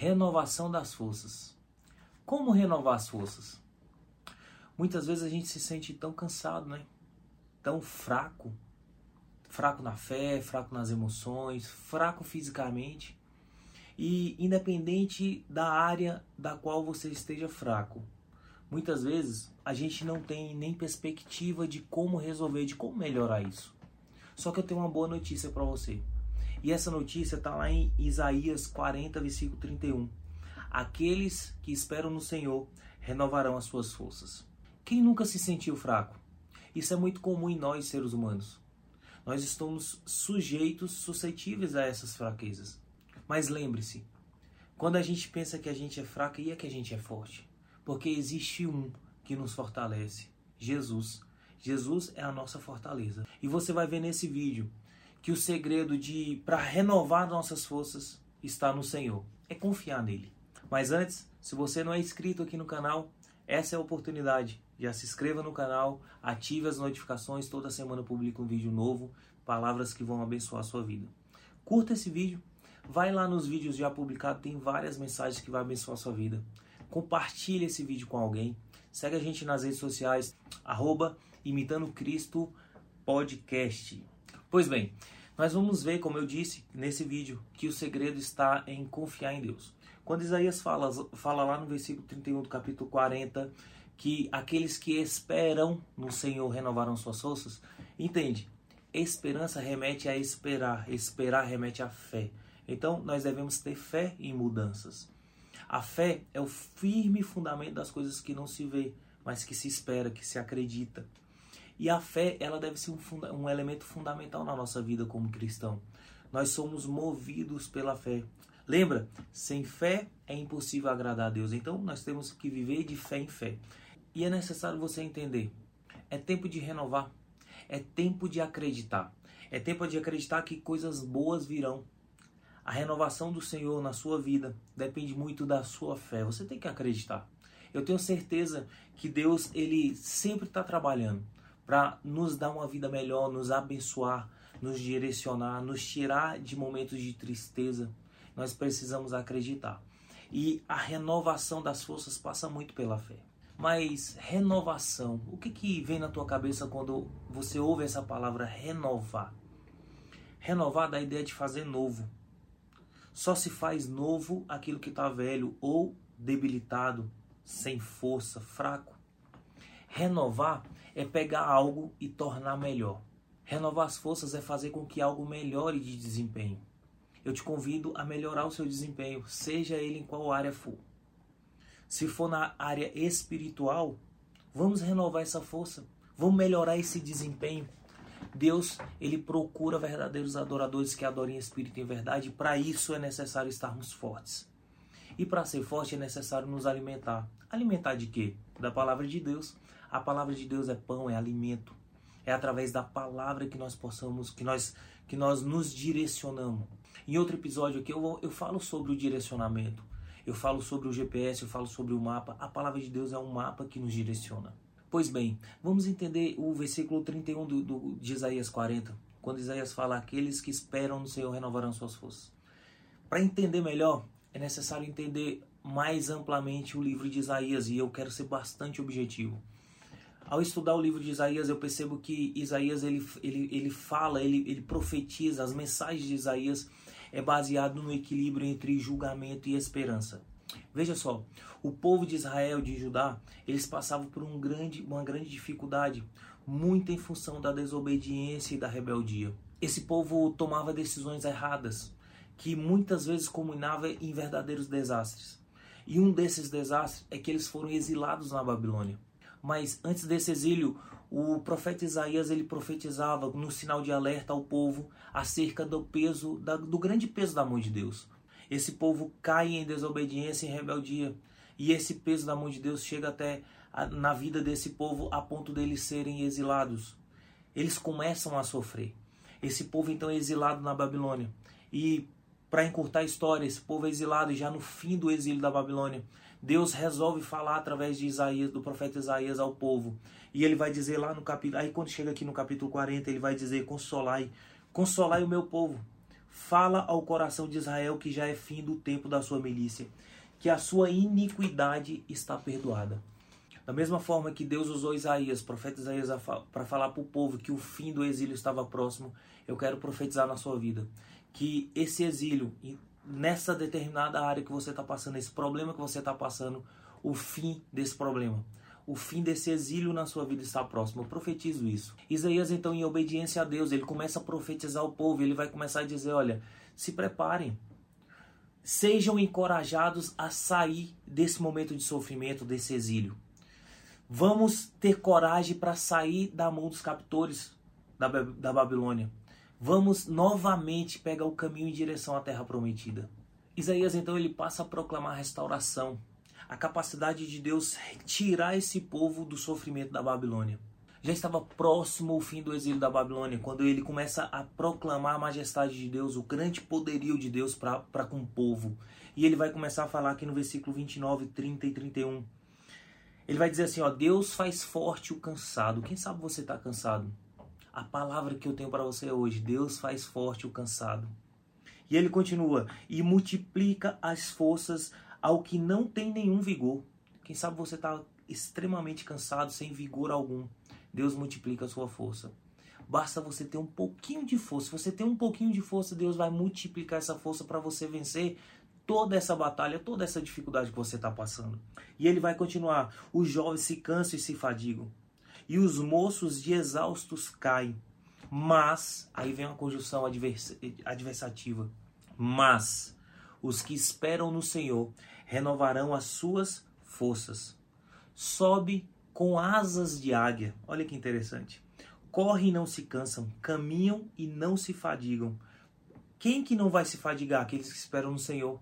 Renovação das forças. Como renovar as forças? Muitas vezes a gente se sente tão cansado, né? Tão fraco. Fraco na fé, fraco nas emoções, fraco fisicamente. E independente da área da qual você esteja fraco, muitas vezes a gente não tem nem perspectiva de como resolver, de como melhorar isso. Só que eu tenho uma boa notícia para você. E essa notícia está lá em Isaías 40, versículo 31. Aqueles que esperam no Senhor renovarão as suas forças. Quem nunca se sentiu fraco? Isso é muito comum em nós, seres humanos. Nós estamos sujeitos, suscetíveis a essas fraquezas. Mas lembre-se, quando a gente pensa que a gente é fraco, e é que a gente é forte? Porque existe um que nos fortalece, Jesus. Jesus é a nossa fortaleza. E você vai ver nesse vídeo que o segredo de para renovar nossas forças está no Senhor. É confiar nele. Mas antes, se você não é inscrito aqui no canal, essa é a oportunidade. Já se inscreva no canal, ative as notificações, toda semana eu publico um vídeo novo, palavras que vão abençoar a sua vida. Curta esse vídeo, vai lá nos vídeos já publicados, tem várias mensagens que vão abençoar a sua vida. Compartilhe esse vídeo com alguém. Segue a gente nas redes sociais, arroba Imitando Cristo Podcast. Pois bem, nós vamos ver, como eu disse nesse vídeo, que o segredo está em confiar em Deus. Quando Isaías fala, fala lá no versículo 31 do capítulo 40 que aqueles que esperam no Senhor renovarão suas forças, entende? Esperança remete a esperar, esperar remete a fé. Então nós devemos ter fé em mudanças. A fé é o firme fundamento das coisas que não se vê, mas que se espera, que se acredita. E a fé, ela deve ser um, funda um elemento fundamental na nossa vida como cristão. Nós somos movidos pela fé. Lembra? Sem fé é impossível agradar a Deus. Então nós temos que viver de fé em fé. E é necessário você entender. É tempo de renovar. É tempo de acreditar. É tempo de acreditar que coisas boas virão. A renovação do Senhor na sua vida depende muito da sua fé. Você tem que acreditar. Eu tenho certeza que Deus ele sempre está trabalhando para nos dar uma vida melhor, nos abençoar, nos direcionar, nos tirar de momentos de tristeza. Nós precisamos acreditar. E a renovação das forças passa muito pela fé. Mas renovação, o que, que vem na tua cabeça quando você ouve essa palavra renovar? Renovar dá a ideia de fazer novo. Só se faz novo aquilo que está velho ou debilitado, sem força, fraco. Renovar é pegar algo e tornar melhor. Renovar as forças é fazer com que algo melhore de desempenho. Eu te convido a melhorar o seu desempenho, seja ele em qual área for. Se for na área espiritual, vamos renovar essa força, vamos melhorar esse desempenho. Deus, ele procura verdadeiros adoradores que adorem espírito em verdade, para isso é necessário estarmos fortes. E para ser forte é necessário nos alimentar. Alimentar de quê? Da palavra de Deus. A palavra de Deus é pão, é alimento. É através da palavra que nós possamos, que nós, que nós nos direcionamos. Em outro episódio aqui eu, eu falo sobre o direcionamento. Eu falo sobre o GPS, eu falo sobre o mapa. A palavra de Deus é um mapa que nos direciona. Pois bem, vamos entender o versículo 31 do, do, de Isaías 40, quando Isaías fala: Aqueles que esperam no Senhor renovarão suas forças. Para entender melhor, é necessário entender mais amplamente o livro de Isaías e eu quero ser bastante objetivo. Ao estudar o livro de Isaías, eu percebo que Isaías ele, ele, ele fala, ele, ele profetiza, as mensagens de Isaías é baseado no equilíbrio entre julgamento e esperança. Veja só, o povo de Israel, de Judá, eles passavam por um grande, uma grande dificuldade, muito em função da desobediência e da rebeldia. Esse povo tomava decisões erradas, que muitas vezes culminava em verdadeiros desastres. E um desses desastres é que eles foram exilados na Babilônia. Mas antes desse exílio, o profeta Isaías ele profetizava no sinal de alerta ao povo acerca do peso, da, do grande peso da mão de Deus. Esse povo cai em desobediência e rebeldia. E esse peso da mão de Deus chega até a, na vida desse povo a ponto deles serem exilados. Eles começam a sofrer. Esse povo então é exilado na Babilônia. E para encurtar a história, esse povo é exilado já no fim do exílio da Babilônia, Deus resolve falar através de Isaías, do profeta Isaías ao povo. E ele vai dizer lá no capítulo, aí quando chega aqui no capítulo 40, ele vai dizer: "Consolai, consolai o meu povo. fala ao coração de Israel que já é fim do tempo da sua milícia, que a sua iniquidade está perdoada. Da mesma forma que Deus usou Isaías, profeta Isaías, para falar para o povo que o fim do exílio estava próximo, eu quero profetizar na sua vida que esse exílio, nessa determinada área que você está passando, esse problema que você está passando, o fim desse problema, o fim desse exílio na sua vida está próximo. Eu profetizo isso. Isaías, então, em obediência a Deus, ele começa a profetizar o povo, ele vai começar a dizer: olha, se preparem, sejam encorajados a sair desse momento de sofrimento, desse exílio. Vamos ter coragem para sair da mão dos captores da, da Babilônia. Vamos novamente pegar o caminho em direção à terra prometida. Isaías então ele passa a proclamar a restauração, a capacidade de Deus tirar esse povo do sofrimento da Babilônia. Já estava próximo o fim do exílio da Babilônia, quando ele começa a proclamar a majestade de Deus, o grande poderio de Deus para com o povo. E ele vai começar a falar aqui no versículo 29, 30 e 31. Ele vai dizer assim, ó, Deus faz forte o cansado. Quem sabe você está cansado? A palavra que eu tenho para você hoje, Deus faz forte o cansado. E ele continua, e multiplica as forças ao que não tem nenhum vigor. Quem sabe você está extremamente cansado, sem vigor algum. Deus multiplica a sua força. Basta você ter um pouquinho de força. Se você tem um pouquinho de força, Deus vai multiplicar essa força para você vencer toda essa batalha, toda essa dificuldade que você está passando. E ele vai continuar: os jovens se cansam e se fadigam, e os moços de exaustos caem. Mas, aí vem uma conjunção advers adversativa. Mas os que esperam no Senhor renovarão as suas forças. Sobe com asas de águia. Olha que interessante. Correm e não se cansam, caminham e não se fadigam. Quem que não vai se fadigar? Aqueles que esperam no Senhor.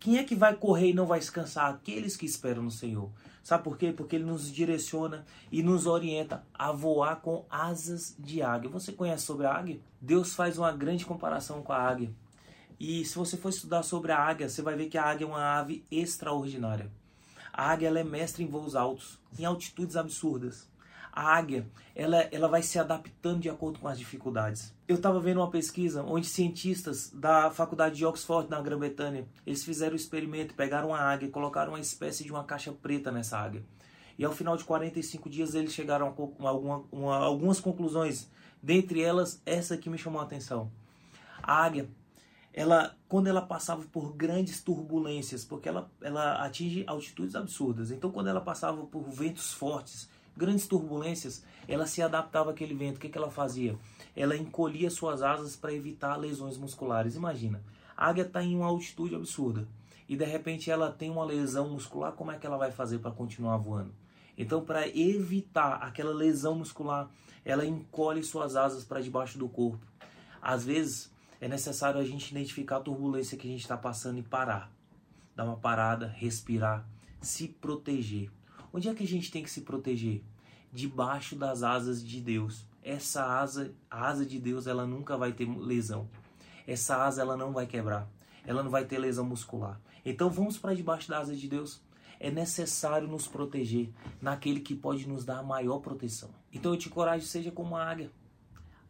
Quem é que vai correr e não vai descansar? Aqueles que esperam no Senhor. Sabe por quê? Porque ele nos direciona e nos orienta a voar com asas de águia. Você conhece sobre a águia? Deus faz uma grande comparação com a águia. E se você for estudar sobre a águia, você vai ver que a águia é uma ave extraordinária. A águia é mestre em voos altos, em altitudes absurdas a águia ela, ela vai se adaptando de acordo com as dificuldades. Eu estava vendo uma pesquisa onde cientistas da faculdade de Oxford, na Grã-Bretanha, eles fizeram o um experimento, pegaram uma águia e colocaram uma espécie de uma caixa preta nessa águia. E ao final de 45 dias eles chegaram a uma, algumas conclusões, dentre elas essa que me chamou a atenção. A águia, ela, quando ela passava por grandes turbulências, porque ela, ela atinge altitudes absurdas, então quando ela passava por ventos fortes, grandes turbulências, ela se adaptava àquele vento. O que, que ela fazia? Ela encolhia suas asas para evitar lesões musculares. Imagina, a águia está em uma altitude absurda e de repente ela tem uma lesão muscular, como é que ela vai fazer para continuar voando? Então, para evitar aquela lesão muscular, ela encolhe suas asas para debaixo do corpo. Às vezes, é necessário a gente identificar a turbulência que a gente está passando e parar. Dar uma parada, respirar, se proteger. Onde é que a gente tem que se proteger? Debaixo das asas de Deus. Essa asa, a asa de Deus, ela nunca vai ter lesão. Essa asa ela não vai quebrar. Ela não vai ter lesão muscular. Então vamos para debaixo da asa de Deus. É necessário nos proteger naquele que pode nos dar maior proteção. Então eu te encorajo, seja como a águia.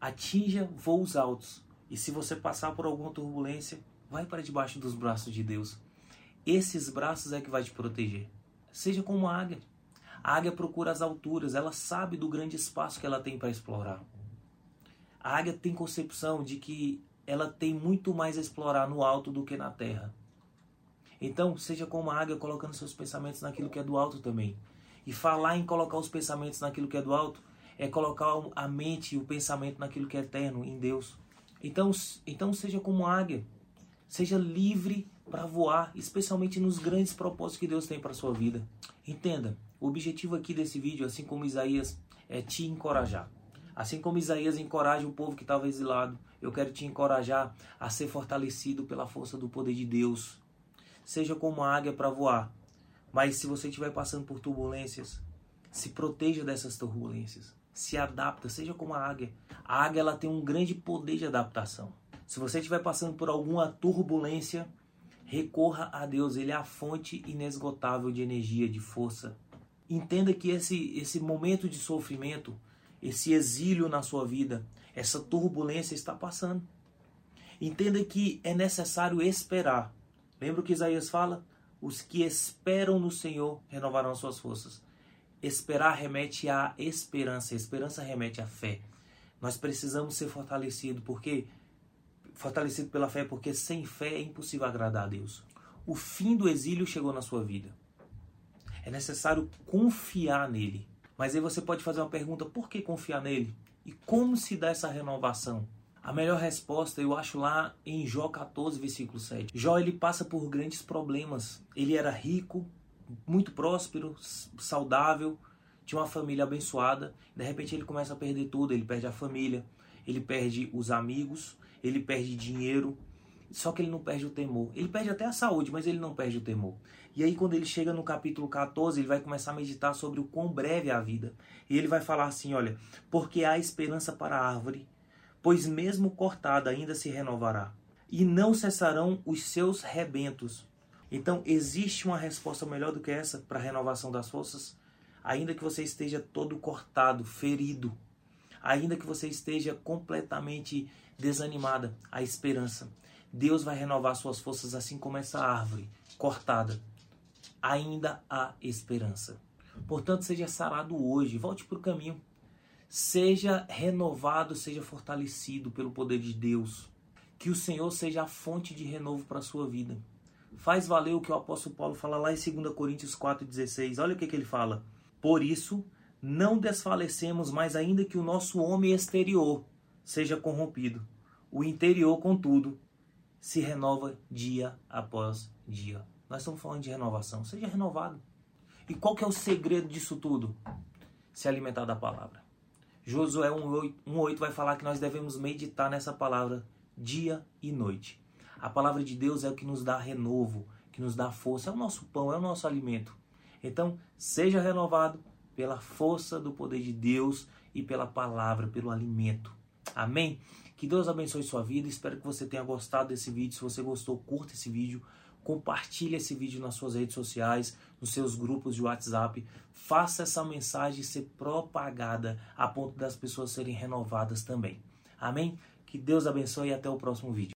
Atinja voos altos. E se você passar por alguma turbulência, vai para debaixo dos braços de Deus. Esses braços é que vai te proteger. Seja como a águia. A águia procura as alturas, ela sabe do grande espaço que ela tem para explorar. A águia tem concepção de que ela tem muito mais a explorar no alto do que na terra. Então, seja como a águia colocando seus pensamentos naquilo que é do alto também. E falar em colocar os pensamentos naquilo que é do alto é colocar a mente e o pensamento naquilo que é eterno, em Deus. Então, então seja como águia. Seja livre para voar, especialmente nos grandes propósitos que Deus tem para sua vida. Entenda, o objetivo aqui desse vídeo, assim como Isaías, é te encorajar. Assim como Isaías encoraja o povo que estava exilado, eu quero te encorajar a ser fortalecido pela força do poder de Deus. Seja como a águia para voar, mas se você estiver passando por turbulências, se proteja dessas turbulências. Se adapta, seja como a águia. A águia ela tem um grande poder de adaptação. Se você estiver passando por alguma turbulência, Recorra a Deus, Ele é a fonte inesgotável de energia, de força. Entenda que esse, esse momento de sofrimento, esse exílio na sua vida, essa turbulência está passando. Entenda que é necessário esperar. Lembra o que Isaías fala? Os que esperam no Senhor renovarão suas forças. Esperar remete à esperança, esperança remete à fé. Nós precisamos ser fortalecidos, porque fortalecido pela fé, porque sem fé é impossível agradar a Deus. O fim do exílio chegou na sua vida. É necessário confiar nele. Mas aí você pode fazer uma pergunta: por que confiar nele? E como se dá essa renovação? A melhor resposta eu acho lá em Jó 14, versículo 7. Jó ele passa por grandes problemas. Ele era rico, muito próspero, saudável, tinha uma família abençoada. De repente ele começa a perder tudo, ele perde a família, ele perde os amigos, ele perde dinheiro, só que ele não perde o temor. Ele perde até a saúde, mas ele não perde o temor. E aí, quando ele chega no capítulo 14, ele vai começar a meditar sobre o quão breve é a vida. E ele vai falar assim: olha, porque há esperança para a árvore, pois mesmo cortada ainda se renovará, e não cessarão os seus rebentos. Então, existe uma resposta melhor do que essa para a renovação das forças? Ainda que você esteja todo cortado, ferido, ainda que você esteja completamente desanimada, a esperança. Deus vai renovar suas forças assim como essa árvore cortada. Ainda há esperança. Portanto, seja sarado hoje, volte para o caminho. Seja renovado, seja fortalecido pelo poder de Deus. Que o Senhor seja a fonte de renovo para a sua vida. Faz valer o que o apóstolo Paulo fala lá em 2 Coríntios 4,16. Olha o que, que ele fala. Por isso, não desfalecemos mais ainda que o nosso homem exterior seja corrompido. O interior, contudo, se renova dia após dia. Nós estamos falando de renovação. Seja renovado. E qual que é o segredo disso tudo? Se alimentar da palavra. Josué 1,8 vai falar que nós devemos meditar nessa palavra dia e noite. A palavra de Deus é o que nos dá renovo, que nos dá força, é o nosso pão, é o nosso alimento. Então, seja renovado pela força do poder de Deus e pela palavra, pelo alimento. Amém? Que Deus abençoe sua vida. Espero que você tenha gostado desse vídeo. Se você gostou, curta esse vídeo. Compartilhe esse vídeo nas suas redes sociais, nos seus grupos de WhatsApp. Faça essa mensagem ser propagada a ponto das pessoas serem renovadas também. Amém? Que Deus abençoe e até o próximo vídeo.